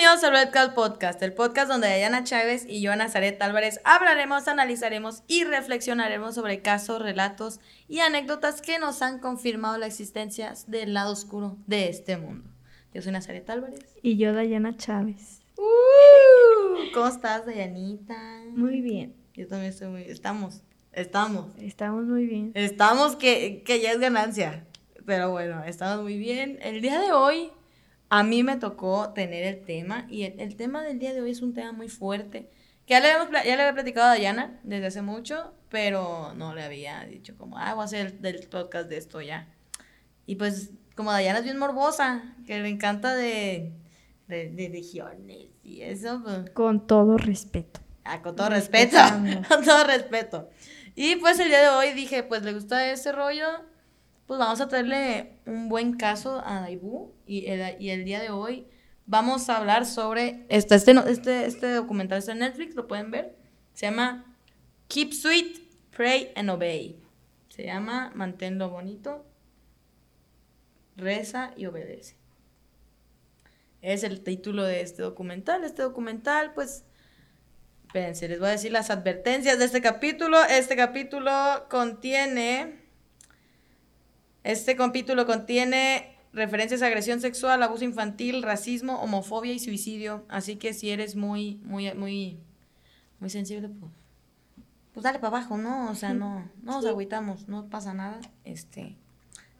Bienvenidos al Red Call Podcast, el podcast donde Dayana Chávez y yo, Nazaret Álvarez, hablaremos, analizaremos y reflexionaremos sobre casos, relatos y anécdotas que nos han confirmado la existencia del lado oscuro de este mundo. Yo soy Nazaret Álvarez. Y yo, Dayana Chávez. Uh, ¿Cómo estás, Dayanita? Muy bien. Yo también estoy muy... Estamos, estamos. Estamos muy bien. Estamos que, que ya es ganancia. Pero bueno, estamos muy bien. El día de hoy a mí me tocó tener el tema y el, tema del día de hoy es un tema muy fuerte. Que ya le, ya le había platicado a Dayana desde hace mucho, pero no le había dicho como, ah, voy a hacer el, del podcast de esto ya. Y pues, como Dayana es bien morbosa, que le encanta de, de, de regiones y eso. Pues, con todo respeto. Ah, con todo respeto. con todo respeto. Y pues el día de hoy dije, pues le gusta ese rollo, pues vamos a traerle un buen caso a Daibu y el, y el día de hoy vamos a hablar sobre, este, este, este, este documental está en Netflix, lo pueden ver, se llama Keep Sweet, Pray and Obey. Se llama Manténlo bonito, reza y obedece. Es el título de este documental. Este documental, pues, espérense, les voy a decir las advertencias de este capítulo. Este capítulo contiene este capítulo contiene referencias a agresión sexual, abuso infantil, racismo, homofobia y suicidio. Así que si eres muy, muy, muy, muy sensible, pues, pues dale para abajo, ¿no? O sea, no, no nos agüitamos, no pasa nada. Este,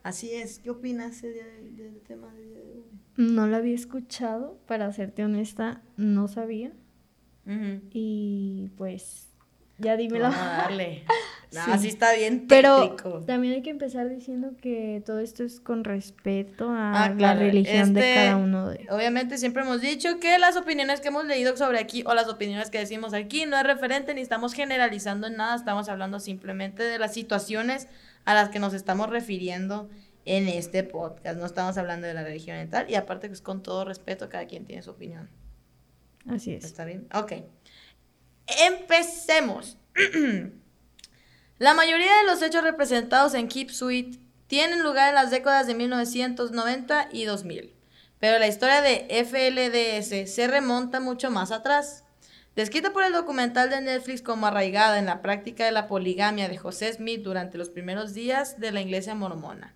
así es. ¿Qué opinas del, tema de hoy? No lo había escuchado, para serte honesta, no sabía. Y pues ya dímelo. A darle. No, así está bien Pero también hay que empezar diciendo que todo esto es con respeto a ah, la religión de este, cada uno de Obviamente siempre hemos dicho que las opiniones que hemos leído sobre aquí o las opiniones que decimos aquí no es referente ni estamos generalizando en nada, estamos hablando simplemente de las situaciones a las que nos estamos refiriendo en este podcast. No estamos hablando de la religión y tal. Y aparte que es con todo respeto, cada quien tiene su opinión. Así es. ¿Está bien? Ok. Empecemos. La mayoría de los hechos representados en Keep Sweet tienen lugar en las décadas de 1990 y 2000, pero la historia de FLDS se remonta mucho más atrás. Descrita por el documental de Netflix como arraigada en la práctica de la poligamia de José Smith durante los primeros días de la iglesia mormona.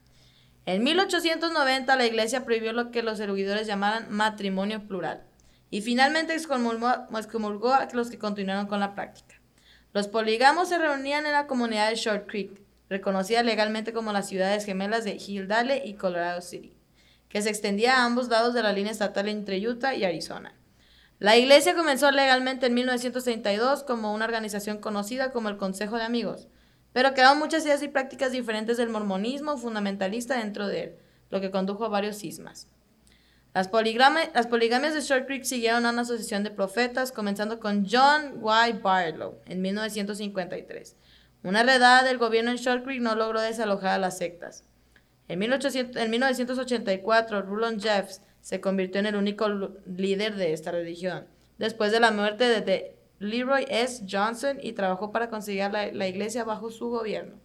En 1890 la iglesia prohibió lo que los erudidores llamaran matrimonio plural y finalmente excomulgó, a los que continuaron con la práctica. Los polígamos se reunían en la comunidad de Short Creek, reconocida legalmente como las ciudades gemelas de Hillsdale y Colorado City, que se extendía a ambos lados de la línea estatal entre Utah y Arizona. La iglesia comenzó legalmente en 1932 como una organización conocida como el Consejo de Amigos, pero quedaron muchas ideas y prácticas diferentes del mormonismo fundamentalista dentro de él, lo que condujo a varios cismas. Las, poligamias de Short Creek siguieron a una asociación de profetas, comenzando con John Y. Barlow en 1953. Una redada del gobierno en Short Creek no logró desalojar a las sectas. En, 1984, Rulon Jeffs se convirtió en el único líder de esta religión, después de la muerte de Leroy S. Johnson y trabajó para conseguir la, la iglesia bajo su gobierno.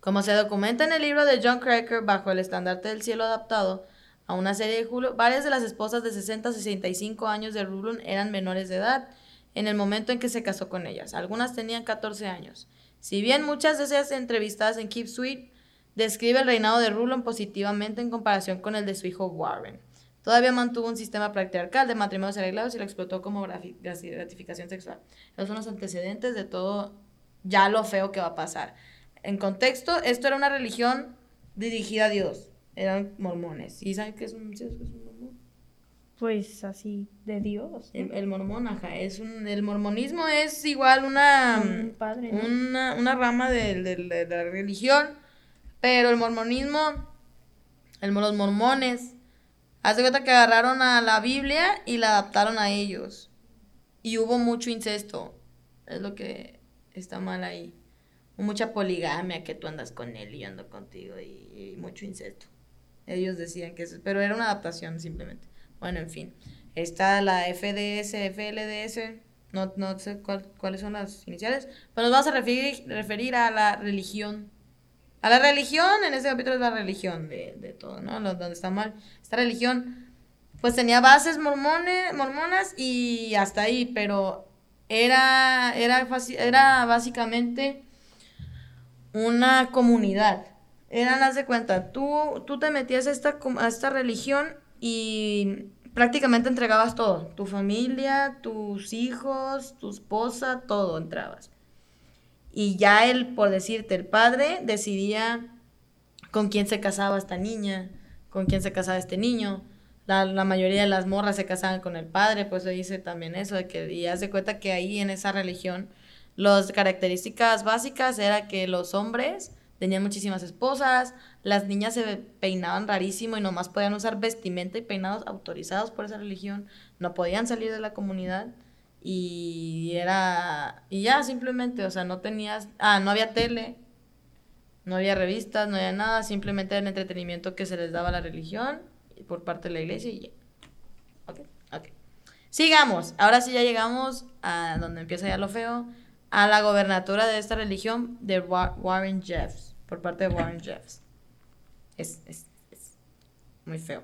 Como se documenta en el libro de John Cracker, bajo el estandarte del cielo adaptado, a una serie de Julio, varias de las esposas de 60 a 65 años de Rulon eran menores de edad en el momento en que se casó con ellas. Algunas tenían 14 años. Si bien muchas de esas entrevistadas en Keep Sweet describe el reinado de Rulon positivamente en comparación con el de su hijo Warren. Todavía mantuvo un sistema patriarcal de matrimonios arreglados y lo explotó como gratificación sexual. Esos son los antecedentes de todo ya lo feo que va a pasar. En contexto, esto era una religión dirigida a Dios eran mormones. ¿Y saben qué es un, mormón? Pues así, de Dios. El, mormón, ajá. Es un, el mormonismo es igual una, padre, una, una, rama de, de, la religión, pero el mormonismo, el, los mormones, hace cuenta que agarraron a la Biblia y la adaptaron a ellos. Y hubo mucho incesto. Es lo que está mal ahí. Mucha poligamia, que tú andas con él y yo ando contigo y mucho incesto. Ellos decían que eso, pero era una adaptación simplemente. Bueno, en fin. Está la FDS, FLDS, no, no sé cuáles son las iniciales, pero nos vamos a referir, referir a la religión. A la religión, en este capítulo es la religión de, de todo, ¿no? donde está mal. Esta religión pues tenía bases mormones, mormonas y hasta ahí, pero era, era, era básicamente una comunidad. Eran, haz de cuenta, tú, tú te metías a esta, a esta religión y prácticamente entregabas todo. Tu familia, tus hijos, tu esposa, todo entrabas. Y ya él, por decirte, el padre decidía con quién se casaba esta niña, con quién se casaba este niño. La, la, mayoría de las morras se casaban con el padre, pues se dice también eso, de que, y haz de cuenta que ahí en esa religión, las características básicas era que los hombres tenían muchísimas esposas, las niñas se peinaban rarísimo y nomás podían usar vestimenta y peinados autorizados por esa religión, no podían salir de la comunidad y era, y ya simplemente, o sea, no tenías, ah, no había tele, no había revistas, no había nada, simplemente era el entretenimiento que se les daba a la religión por parte de la iglesia y ya. Ok, ok. Sigamos, ahora sí ya llegamos a donde empieza ya lo feo, a la gobernatura de esta religión de Warren Jeffs, por parte de Warren Jeffs. Es, es, es muy feo.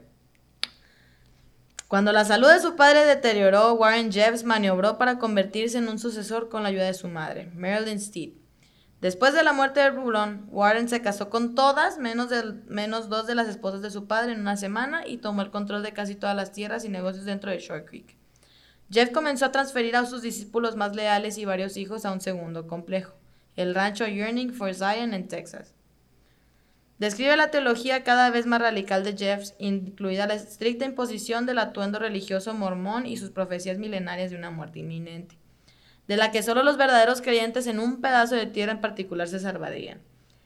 Cuando la salud de su padre deterioró, Warren Jeffs maniobró para convertirse en un sucesor con la ayuda de su madre, Marilyn Steed. Después de la muerte de Rulon, Warren se casó con todas, menos, menos dos de las esposas de su padre en una semana y tomó el control de casi todas las tierras y negocios dentro de Short Creek. Jeff comenzó a transferir a sus discípulos más leales y varios hijos a un segundo complejo, el rancho Yearning for Zion en Texas. Describe la teología cada vez más radical de Jeff, incluida la estricta imposición del atuendo religioso mormón y sus profecías milenarias de una muerte inminente de la que solo los verdaderos creyentes en un pedazo de tierra en particular se salvarían.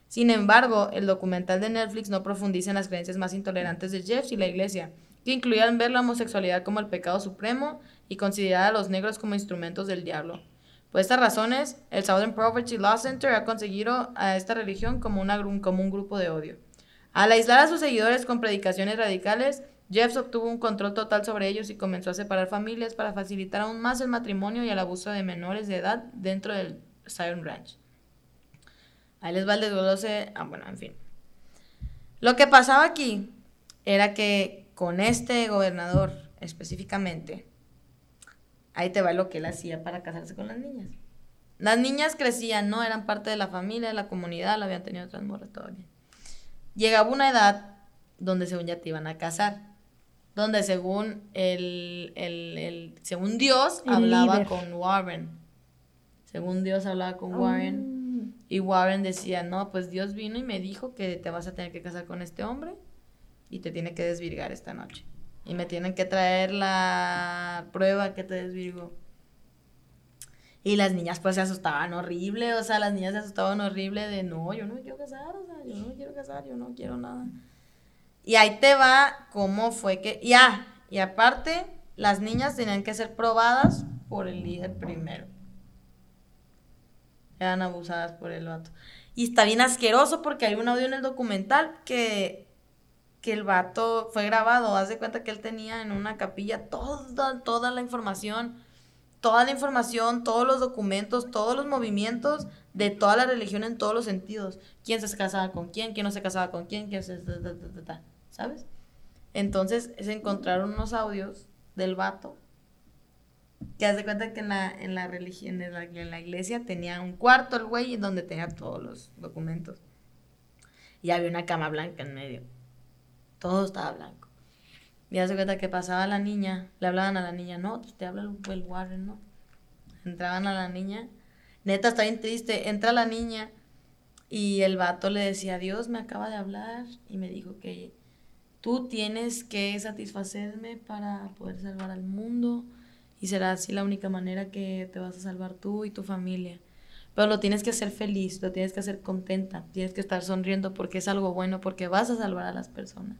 Sin embargo, el documental de Netflix no profundiza en las creencias más intolerantes de Jeff y la iglesia, que incluían ver la homosexualidad como el pecado supremo y considerar a los negros como instrumentos del diablo. Por estas razones, el Southern Poverty Law Center ha conseguido a esta religión como, un grupo de odio. Al aislar a sus seguidores con predicaciones radicales, Jeffs obtuvo un control total sobre ellos y comenzó a separar familias para facilitar aún más el matrimonio y el abuso de menores de edad dentro del Zion Ranch. Ahí les va el desglose. Ah, bueno, en fin. Lo que pasaba aquí era que con este gobernador específicamente, ahí te va lo que él hacía para casarse con las niñas. Las niñas crecían, no eran parte de la familia, de la comunidad, la habían tenido otras morras, todo bien. Llegaba una edad donde según ya te iban a casar donde según el, el, según Dios hablaba con Warren. Según Dios hablaba con Warren. Ah. Y Warren decía, no, pues Dios vino y me dijo que te vas a tener que casar con este hombre y te tiene que desvirgar esta noche. Y me tienen que traer la prueba que te desvirgó. Y las niñas pues se asustaban horrible, o sea, las niñas se asustaban horrible de, no, yo no me quiero casar, o sea, yo no me quiero casar, yo no quiero nada. Y ahí te va cómo fue que, ya, y aparte, las niñas tenían que ser probadas por el líder primero. Eran abusadas por el vato. Y está bien asqueroso porque hay un audio en el documental que, que el vato fue grabado. Haz de cuenta que él tenía en una capilla toda, toda la información, toda la información, todos los documentos, todos los movimientos de toda la religión en todos los sentidos. ¿Quién se casaba con quién? ¿Quién no se casaba con quién? ¿Quién se... ¿sabes? Entonces se encontraron unos audios del vato que hace cuenta que en la, en la religión, en la, iglesia tenía un cuarto el güey donde tenía todos los documentos. Y había una cama blanca en medio. Todo estaba blanco. Y hace cuenta que pasaba la niña, le hablaban a la niña, no, pues te habla el, Warren, ¿no? Entraban a la niña. Neta, está bien triste. Entra la niña y el vato le decía, Dios me acaba de hablar y me dijo que Tú tienes que satisfacerme para poder salvar al mundo y será así la única manera que te vas a salvar tú y tu familia. Pero lo tienes que hacer feliz, lo tienes que hacer contenta, tienes que estar sonriendo porque es algo bueno, porque vas a salvar a las personas.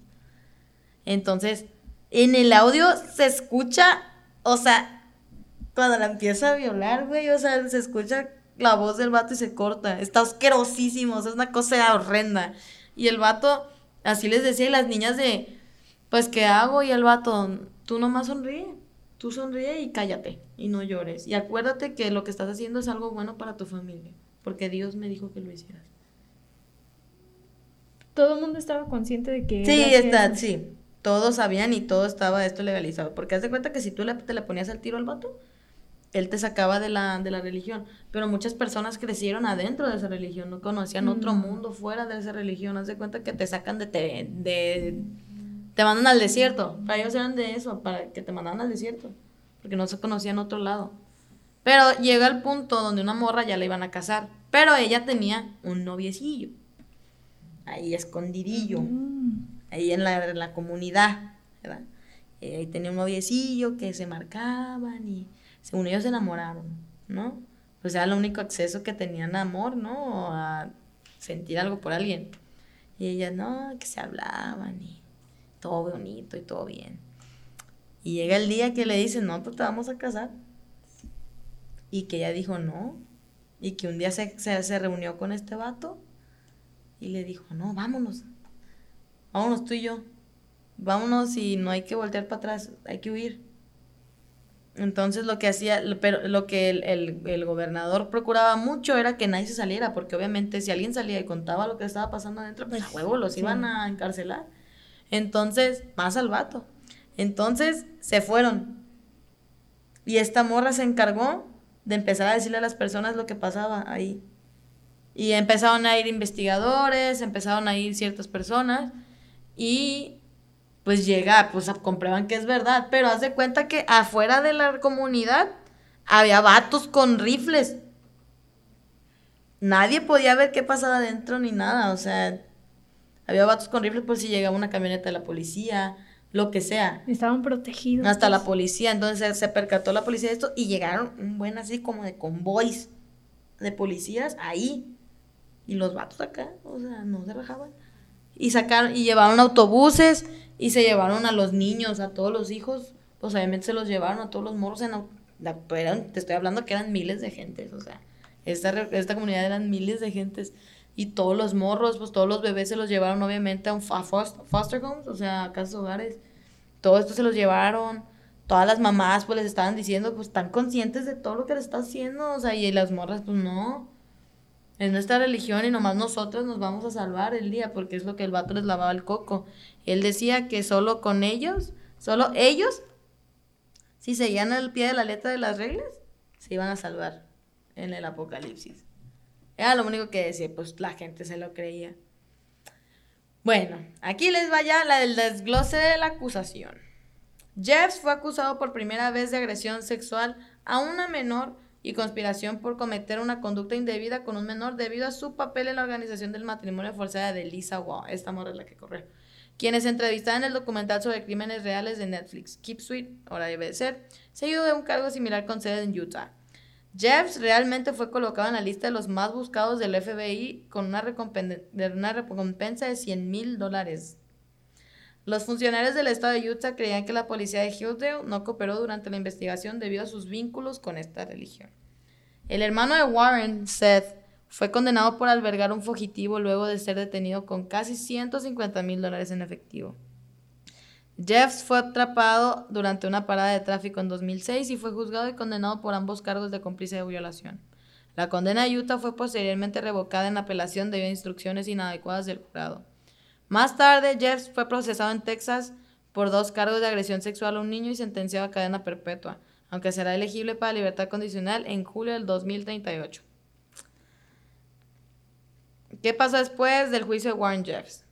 Entonces, en el audio se escucha, o sea, cuando la empieza a violar, güey, o sea, se escucha la voz del vato y se corta. Está asquerosísimo, es una cosa horrenda. Y el vato Así les decía y las niñas de, pues, ¿qué hago? Y el vato, tú nomás sonríe, tú sonríe y cállate y no llores. Y acuérdate que lo que estás haciendo es algo bueno para tu familia, porque Dios me dijo que lo hicieras. Todo el mundo estaba consciente de que... Sí, está, sí. todos sabían y todo estaba esto legalizado. Porque haz de cuenta que si tú le, te le ponías el tiro al vato, él te sacaba de la, de la religión. Pero muchas personas crecieron adentro de esa religión, no conocían otro mundo fuera de esa religión. Haz de cuenta que te sacan de, te, de... Te mandan al desierto. Para ellos eran de eso, para que te mandaran al desierto. Porque no se conocían otro lado. Pero llega el punto donde una morra ya la iban a casar. Pero ella tenía un noviecillo. Ahí escondidillo. Mm. Ahí en la, en la comunidad. ¿verdad? Y ahí tenía un noviecillo que se marcaban y según ellos se enamoraron, ¿no? Pues era el único acceso que tenían a amor, ¿no? a sentir algo por alguien. Y ellas, no, que se hablaban y todo bonito y todo bien. Y llega el día que le dicen, no, pues te vamos a casar. Y que ella dijo, no. Y que un día se, se reunió con este vato y le dijo, no, vámonos. Vámonos tú y yo. Vámonos y no hay que voltear para atrás, hay que huir. Entonces lo que hacía, pero lo que el, gobernador procuraba mucho era que nadie se saliera, porque obviamente si alguien salía y contaba lo que estaba pasando adentro, pues a huevo los iban a encarcelar. Entonces, más al vato. Entonces se fueron. Y esta morra se encargó de empezar a decirle a las personas lo que pasaba ahí. Y empezaron a ir investigadores, empezaron a ir ciertas personas y pues llega, pues comprueban que es verdad, pero haz de cuenta que afuera de la comunidad había vatos con rifles. Nadie podía ver qué pasaba adentro ni nada, o sea, había vatos con rifles por si llegaba una camioneta de la policía, lo que sea. Estaban protegidos. Hasta la policía, entonces se percató la policía de esto y llegaron un buen así como de convoys de policías ahí. Y los vatos acá, o sea, no se rajaban. Y sacaron, y llevaron autobuses y se llevaron a los niños, a todos los hijos, pues obviamente se los llevaron a todos los morros en te estoy hablando que eran miles de gentes, o sea, esta, esta comunidad eran miles de gentes y todos los morros, pues todos los bebés se los llevaron obviamente a, un, foster, homes, o sea, a casas hogares. Todo esto se los llevaron. Todas las mamás pues les estaban diciendo, pues están conscientes de todo lo que les está haciendo, o sea, y las morras pues no. Es nuestra religión y nomás nosotros nos vamos a salvar el día, porque es lo que el vato les lavaba el coco. Él decía que solo con ellos, solo ellos, si seguían al pie de la letra de las reglas, se iban a salvar en el apocalipsis. Era lo único que decía, pues la gente se lo creía. Bueno, aquí les va ya la del desglose de la acusación. Jeffs fue acusado por primera vez de agresión sexual a una menor y conspiración por cometer una conducta indebida con un menor debido a su papel en la organización del matrimonio forzado de Lisa Wall, esta morra es la que corrió, quienes entrevistaron en el documental sobre crímenes reales de Netflix, Keep Sweet, ahora debe de ser, seguido de un cargo similar con sede en Utah. Jeffs realmente fue colocado en la lista de los más buscados del FBI con una, una recompensa de 100 mil dólares. Los funcionarios del estado de Utah creían que la policía de Hillsdale no cooperó durante la investigación debido a sus vínculos con esta religión. El hermano de Warren, Seth, fue condenado por albergar un fugitivo luego de ser detenido con casi 150 mil dólares en efectivo. Jeffs fue atrapado durante una parada de tráfico en 2006 y fue juzgado y condenado por ambos cargos de cómplice de violación. La condena de Utah fue posteriormente revocada en apelación debido a instrucciones inadecuadas del jurado. Más tarde, Jeffs fue procesado en Texas por dos cargos de agresión sexual a un niño y sentenciado a cadena perpetua, aunque será elegible para libertad condicional en julio del 2038. ¿Qué pasó después del juicio de Warren Jeffs?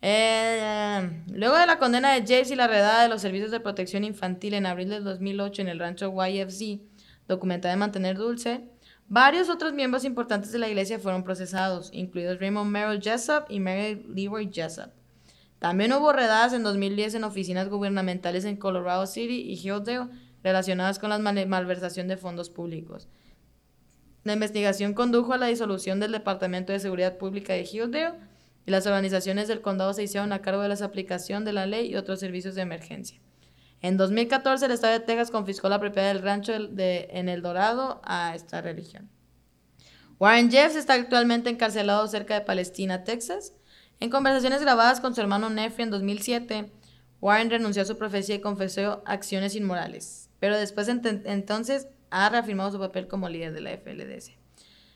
Eh, luego de la condena de James y la redada de los servicios de protección infantil en abril del 2008 en el rancho YFC, documentada de Mantener Dulce, varios otros miembros importantes de la iglesia fueron procesados, incluidos Raymond Merrill Jessup y Mary Leroy Jessup. También hubo redadas en 2010 en oficinas gubernamentales en Colorado City y Hillsdale relacionadas con la malversación de fondos públicos. La investigación condujo a la disolución del Departamento de Seguridad Pública de Hillsdale y las organizaciones del condado se hicieron a cargo de la aplicación de la ley y otros servicios de emergencia. En 2014, el estado de Texas confiscó la propiedad del rancho de, en El Dorado a esta religión. Warren Jeffs está actualmente encarcelado cerca de Palestina, Texas. En conversaciones grabadas con su hermano Nefri en 2007, Warren renunció a su profecía y confesó acciones inmorales, pero después entonces ha reafirmado su papel como líder de la FLDS.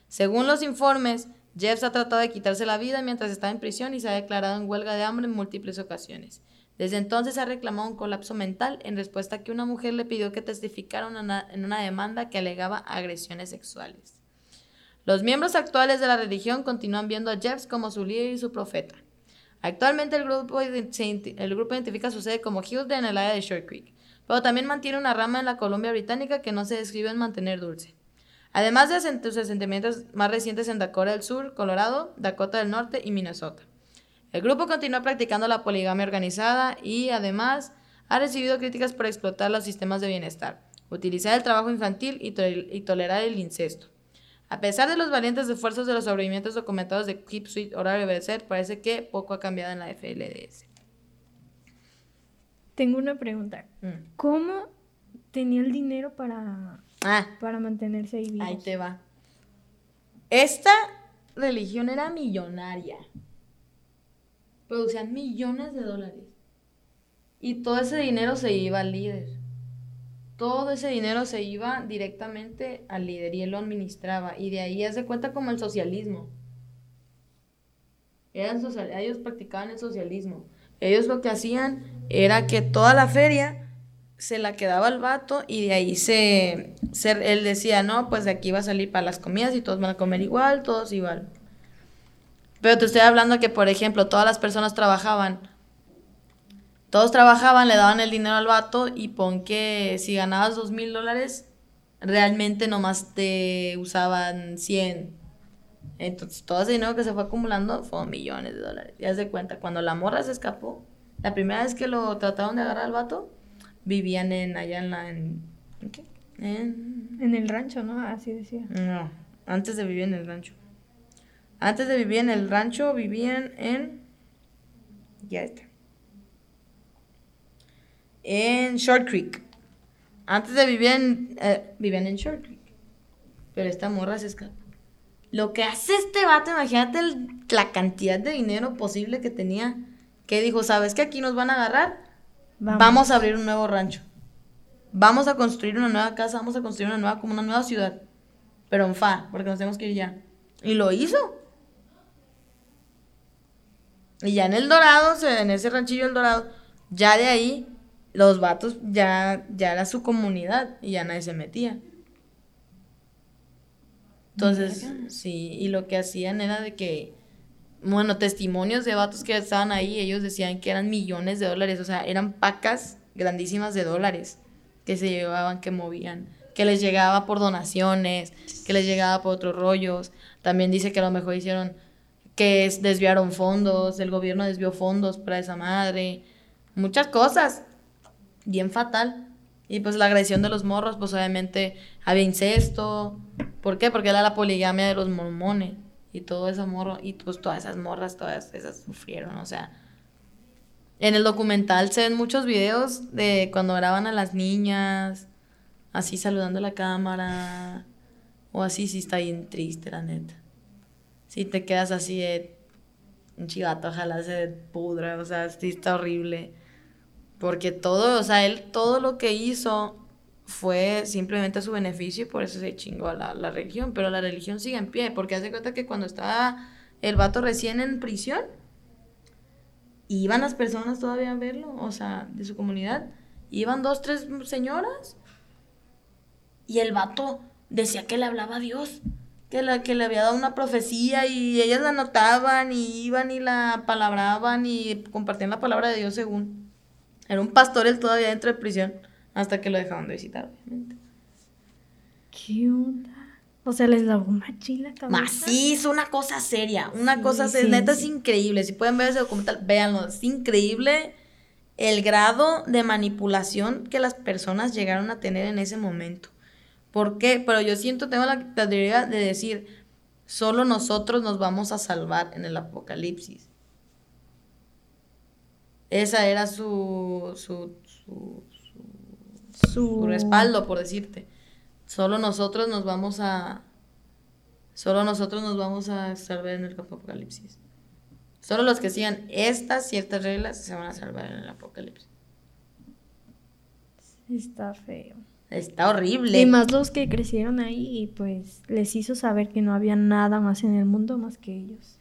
Según los informes, Jeffs ha tratado de quitarse la vida mientras está en prisión y se ha declarado en huelga de hambre en múltiples ocasiones. Desde entonces ha reclamado un colapso mental en respuesta a que una mujer le pidió que testificara en una demanda que alegaba agresiones sexuales. Los miembros actuales de la religión continúan viendo a Jeffs como su líder y su profeta. Actualmente el grupo, el grupo identifica su sede como Hillsdale en el área de Short Creek, pero también mantiene una rama en la Columbia Británica que no se describe en mantener dulce. Además de sus asentamientos más recientes en Dakota del Sur, Colorado, Dakota del Norte y Minnesota. El grupo continúa practicando la poligamia organizada y además ha recibido críticas por explotar los sistemas de bienestar, utilizar el trabajo infantil y, tolerar el incesto. A pesar de los valientes esfuerzos de los sobrevivimientos documentados de Keep Sweet Horario Berset, parece que poco ha cambiado en la FLDS. Tengo una pregunta. Mm. ¿Cómo tenía el dinero para, ah. para mantenerse ahí Ahí te va. Esta religión era millonaria. Producían millones de dólares. Y todo ese dinero se iba al líder. Todo ese dinero se iba directamente al líder y él lo administraba. Y de ahí hace cuenta como el socialismo. Eran ellos practicaban el socialismo. Ellos lo que hacían era que toda la feria se la quedaba al vato y de ahí se, él decía, no, pues de aquí va a salir para las comidas y todos van a comer igual, todos igual. Pero te estoy hablando que, por ejemplo, todas las personas trabajaban. Todos trabajaban, le daban el dinero al vato y pon que si ganabas dos mil dólares, realmente nomás te usaban 100. Entonces, todo ese dinero que se fue acumulando fueron millones de dólares. Ya se cuenta, cuando la morra se escapó, la primera vez que lo trataron de agarrar al vato, vivían en allá en. ¿En, qué? En... en el rancho, ¿no? Así decía. No, antes de vivir en el rancho. Antes de vivir en el rancho, vivían en... Ya está. En Short Creek. Antes de vivir en... Eh, vivían en Short Creek. Pero esta morra se escapó. Lo que hace este vato, imagínate la cantidad de dinero posible que tenía. Que dijo, ¿sabes que aquí nos van a agarrar? Vamos. a abrir un nuevo rancho. Vamos a construir una nueva casa, vamos a construir una nueva, como una nueva ciudad. Pero en fa, porque nos tenemos que ir ya. Y lo hizo. Y ya en el Dorado, en ese ranchillo del Dorado, ya de ahí, los vatos ya, ya era su comunidad y ya nadie se metía. Entonces, sí, y lo que hacían era de que, bueno, testimonios de vatos que estaban ahí, ellos decían que eran millones de dólares, o sea, eran pacas grandísimas de dólares que se llevaban, que movían, que les llegaba por donaciones, que les llegaba por otros rollos. También dice que a lo mejor hicieron, que desviaron fondos, el gobierno desvió fondos para esa madre, muchas cosas, bien fatal. Y pues la agresión de los morros, pues obviamente había incesto, ¿Por qué? Porque era la poligamia de los mormones. Y todo ese morro, y pues todas esas morras, todas esas sufrieron, o sea. En el documental se ven muchos videos de cuando graban a las niñas, así saludando a la cámara, o así, sí está bien triste, la neta. Si te quedas así de un chivato, ojalá se pudra, o sea, sí está horrible. Porque todo, o sea, él todo lo que hizo fue simplemente a su beneficio y por eso se chingó a la, religión. Pero la religión sigue en pie, porque hace cuenta que cuando estaba el vato recién en prisión, iban las personas todavía a verlo, o sea, de su comunidad. Iban dos, tres señoras y el vato decía que le hablaba a Dios, que, la, que le había dado una profecía y ellas la notaban y iban y la palabraban y compartían la palabra de Dios según. Era un pastor él todavía dentro de prisión. Hasta que lo dejaron de visitar, obviamente. ¿Qué onda? O sea, les lavó machín la cabeza. es una cosa seria. Una cosa seria. Neta es increíble. Si pueden ver ese documental, véanlo. Es increíble el grado de manipulación que las personas llegaron a tener en ese momento. ¿Por qué? Pero yo siento, tengo la teoría de decir, solo nosotros nos vamos a salvar en el apocalipsis. Esa era su, su, su, su... respaldo, por decirte. Solo nosotros nos vamos a... Solo nosotros nos vamos a salvar en el apocalipsis. Solo los que sigan estas ciertas reglas se van a salvar en el apocalipsis. Está feo. Está horrible. Y más los que crecieron ahí y pues les hizo saber que no había nada más en el mundo más que ellos.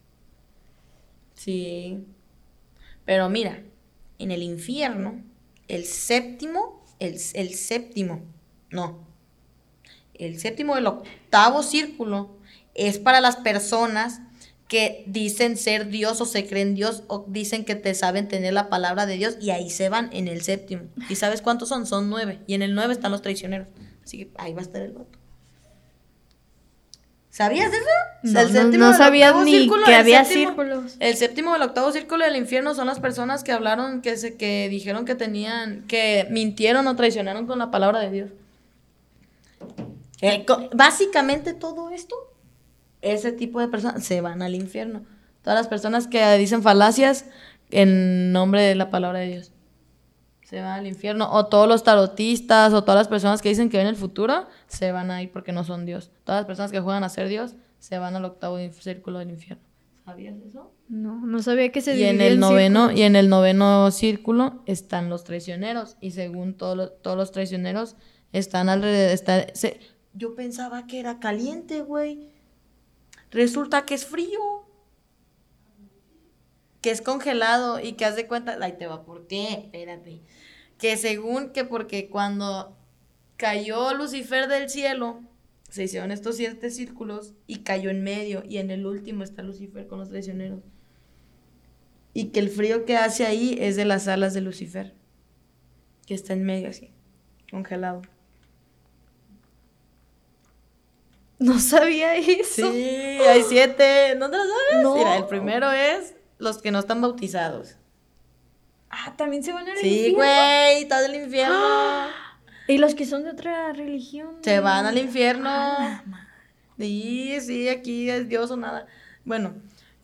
Sí. Pero mira, en el infierno, el séptimo, el, el séptimo, no, el séptimo del octavo círculo es para las personas que dicen ser Dios o se creen Dios o dicen que te saben tener la palabra de Dios y ahí se van en el séptimo. ¿Y sabes cuántos son? Son nueve. Y en el nueve están los traicioneros. Así que ahí va a estar el voto. ¿Sabías eso? No, el séptimo no, sabía ni que había círculos. El séptimo o el octavo círculo del infierno son las personas que hablaron, que, se, que dijeron que tenían, que mintieron o traicionaron con la palabra de Dios. Eh, básicamente todo esto ese tipo de personas se van al infierno. Todas las personas que dicen falacias en nombre de la palabra de Dios se van al infierno. O todos los tarotistas o todas las personas que dicen que ven el futuro se van a ir porque no son Dios. Todas las personas que juegan a ser Dios se van al octavo círculo del infierno. ¿Sabías eso? No, no sabía que se y en el noveno Y en el noveno círculo están los traicioneros. Y según todos los traicioneros están alrededor. Yo pensaba que era caliente, güey. Resulta que es frío. Que es congelado y que haz de cuenta. Ahí te va, ¿por qué? Espérate. Que según que porque cuando cayó Lucifer del cielo, se hicieron estos siete círculos y cayó en medio. Y en el último está Lucifer con los traicioneros. Y que el frío que hace ahí es de las alas de Lucifer. Que está en medio así, congelado. No sabía eso. Sí, hay siete. ¿No te lo sabes? No. Mira, el primero es los que no están bautizados. Ah, también se van al sí, infierno. Sí, güey, está del infierno. ¿Y los que son de otra religión? Se van al infierno. Ah, sí, sí, aquí es Dios o nada. Bueno,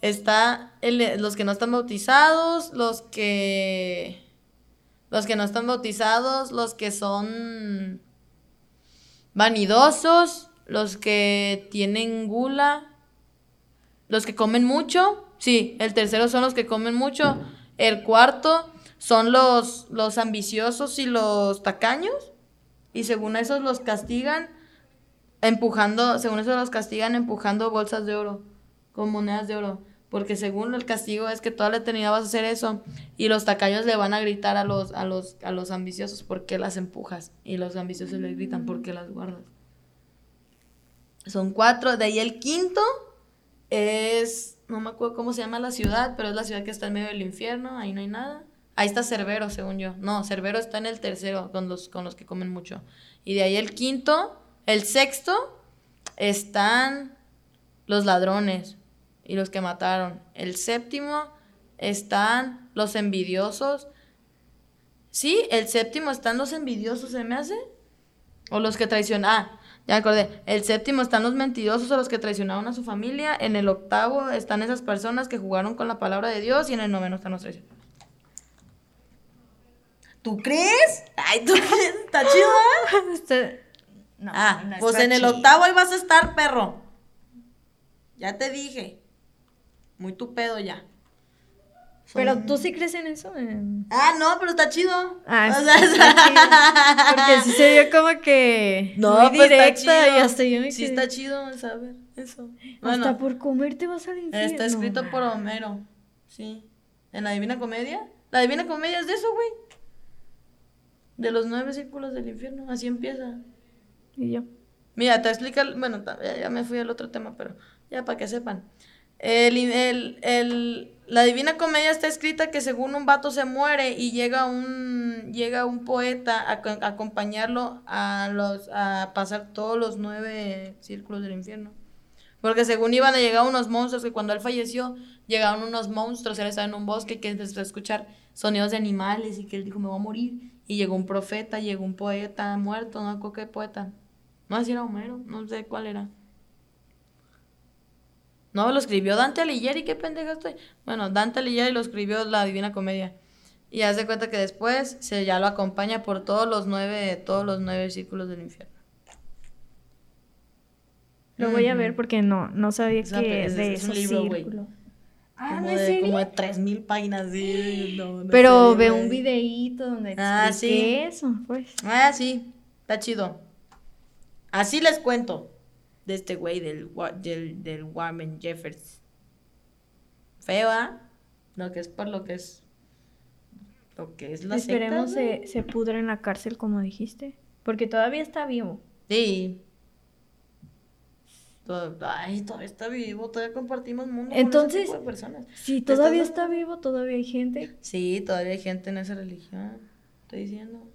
está los que no están bautizados, los que. Los que no están bautizados, los que son vanidosos, los que tienen gula, los que comen mucho, sí, el tercero son los que comen mucho, el cuarto son los, los ambiciosos y los tacaños, y según esos los castigan empujando, según eso los castigan empujando bolsas de oro, con monedas de oro. Porque según el castigo es que toda la eternidad vas a hacer eso. Y los tacaños le van a gritar a los, a los, a los ambiciosos porque las empujas. Y los ambiciosos le gritan porque las guardas. Son cuatro. De ahí el quinto es. No me acuerdo cómo se llama la ciudad, pero es la ciudad que está en medio del infierno. Ahí no hay nada. Ahí está Cerbero, según yo. No, Cerbero está en el tercero, con los, con los que comen mucho. Y de ahí el quinto. El sexto están los ladrones y los que mataron. El séptimo están los envidiosos. Sí, el séptimo están los envidiosos, ¿se me hace? O los que traicionan. Ah, ya acordé. El séptimo están los mentirosos o los que traicionaron a su familia. En el octavo están esas personas que jugaron con la palabra de Dios. Y en el noveno están los traicionados. ¿Tú crees? Ay, ¿tú crees? ¿Está chido? ¿eh? Este, no, ah, pues en el octavo ahí vas a estar, perro. Ya te dije. Muy tu pedo ya. Pero tú sí crees en eso. Ah, no, pero está chido. Ah, o sea, Porque sí se vio como que. No, muy pues directa y hasta yo me Sí, está chido saber eso. Bueno, hasta por comer te vas al infierno. Está escrito por Homero. Sí. En la Divina Comedia. La Divina Comedia es de eso, güey. De los nueve círculos del infierno. Así empieza. Y yo. Mira, te explica. Bueno, ya me fui al otro tema, pero ya para que sepan. El, el, el, la Divina Comedia está escrita que según un vato se muere y llega un, llega un poeta a, acompañarlo a, los, a pasar todos los nueve círculos del infierno. Porque según iban a llegar unos monstruos, que cuando él falleció, llegaron unos monstruos, él estaba en un bosque que empezó a escuchar sonidos de animales y que él dijo, me voy a morir. Y llegó un profeta, llegó un poeta muerto, no sé qué poeta. No sé si era Homero, no sé cuál era. No, lo escribió Dante Alighieri, qué pendeja estoy. Bueno, Dante Alighieri lo escribió la Divina Comedia. Y haz de cuenta que después se ya lo acompaña por todos los nueve, todos los nueve círculos del infierno. Lo voy a ver porque no, no sabía que es, de es un libro, güey. Ah, como, de, como de tres mil páginas, Pero ve un videíto donde ah, sí. eso, pues. Ah, sí, está chido. Así les cuento de este güey del, del, del Warren Jeffers. Feo, ¿ah? Lo que es por lo que es. Lo que es la Esperemos secta, se, se pudra en la cárcel, como dijiste. Porque todavía está vivo. Sí. Ay, todavía está vivo, todavía compartimos mundo con Entonces, ese tipo de personas. Si ¿Te todavía estás está vivo, todavía hay gente. Sí, todavía hay gente en esa religión. Estoy diciendo.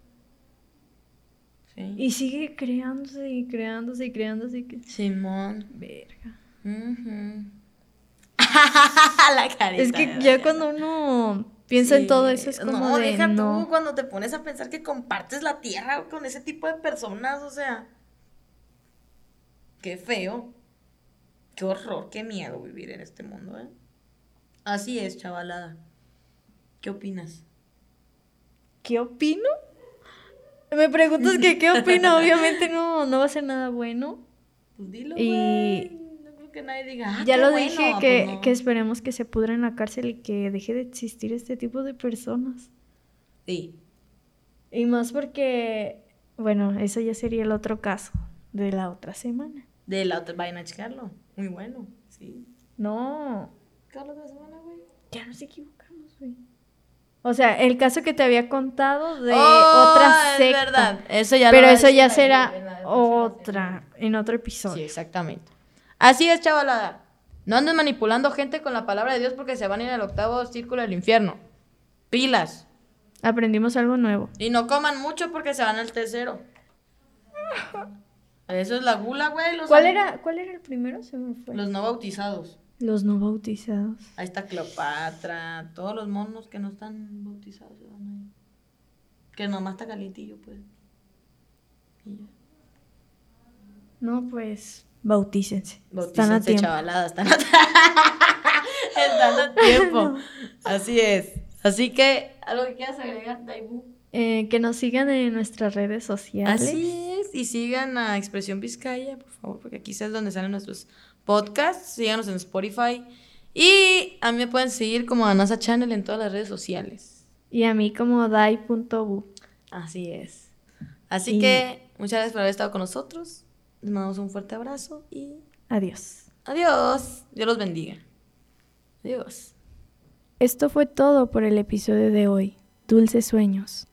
Sí. Y sigue creándose y creándose y creándose. Y que... Simón. Verga. Ujú. la carita. Es que ya cuando uno piensa en todo eso es como no, de deja no. tú cuando te pones a pensar que compartes la tierra con ese tipo de personas, o sea. Qué feo. Qué horror, qué miedo vivir en este mundo, ¿eh? Así es, chavalada. ¿Qué opinas? ¿Qué opino? Me preguntas que qué opino, obviamente no, no va a ser nada bueno. Pues dilo, Y-. No creo que nadie diga. "Ah, ya lo bueno". dije Pues que, no. que esperemos que se pudra en la cárcel y que deje de existir este tipo de personas. Sí. Y más porque, bueno, eso ya sería el otro caso de la otra semana. De la otra, vayan a checarlo. Muy bueno, sí. No, ¿Qué la otra semana, güey? ya nos equivocamos, güey. O sea, el caso que te había contado de Oh, otra es secta. verdad. Eso ya lo Pero a eso ya será en la otra, en otro episodio. Sí, exactamente. Así es, chavalada. No anden manipulando gente con la palabra de Dios porque se van a ir al octavo círculo del infierno. Pilas. Aprendimos algo nuevo. Y no coman mucho porque se van al tercero. Eso es la gula, güey. ¿Cuál era, ¿Cuál era el primero? Se me fue. Los no bautizados. Los no bautizados. Ahí está Cleopatra. Todos los monos que no están bautizados se van ahí. Que nomás está calientillo, pues. Y ya. No, pues, bautícense. Están a Bautícense, tiempo. chavalada, están a, están a tiempo. Así es. Así que, ¿algo que quieras agregar, Daibu? Eh, que nos sigan en nuestras redes sociales. Así es. Y sigan a Expresión Vizcaya, por favor, porque aquí es donde salen nuestros podcasts. Síganos en Spotify. Y a mí me pueden seguir como Anasa Channel en todas las redes sociales. Y a mí como dai.bu. Así es. Así Y- que, muchas gracias por haber estado con nosotros. Les mandamos un fuerte abrazo y Adiós. adiós. Dios los bendiga. Adiós. Esto fue todo por el episodio de hoy. Dulces sueños.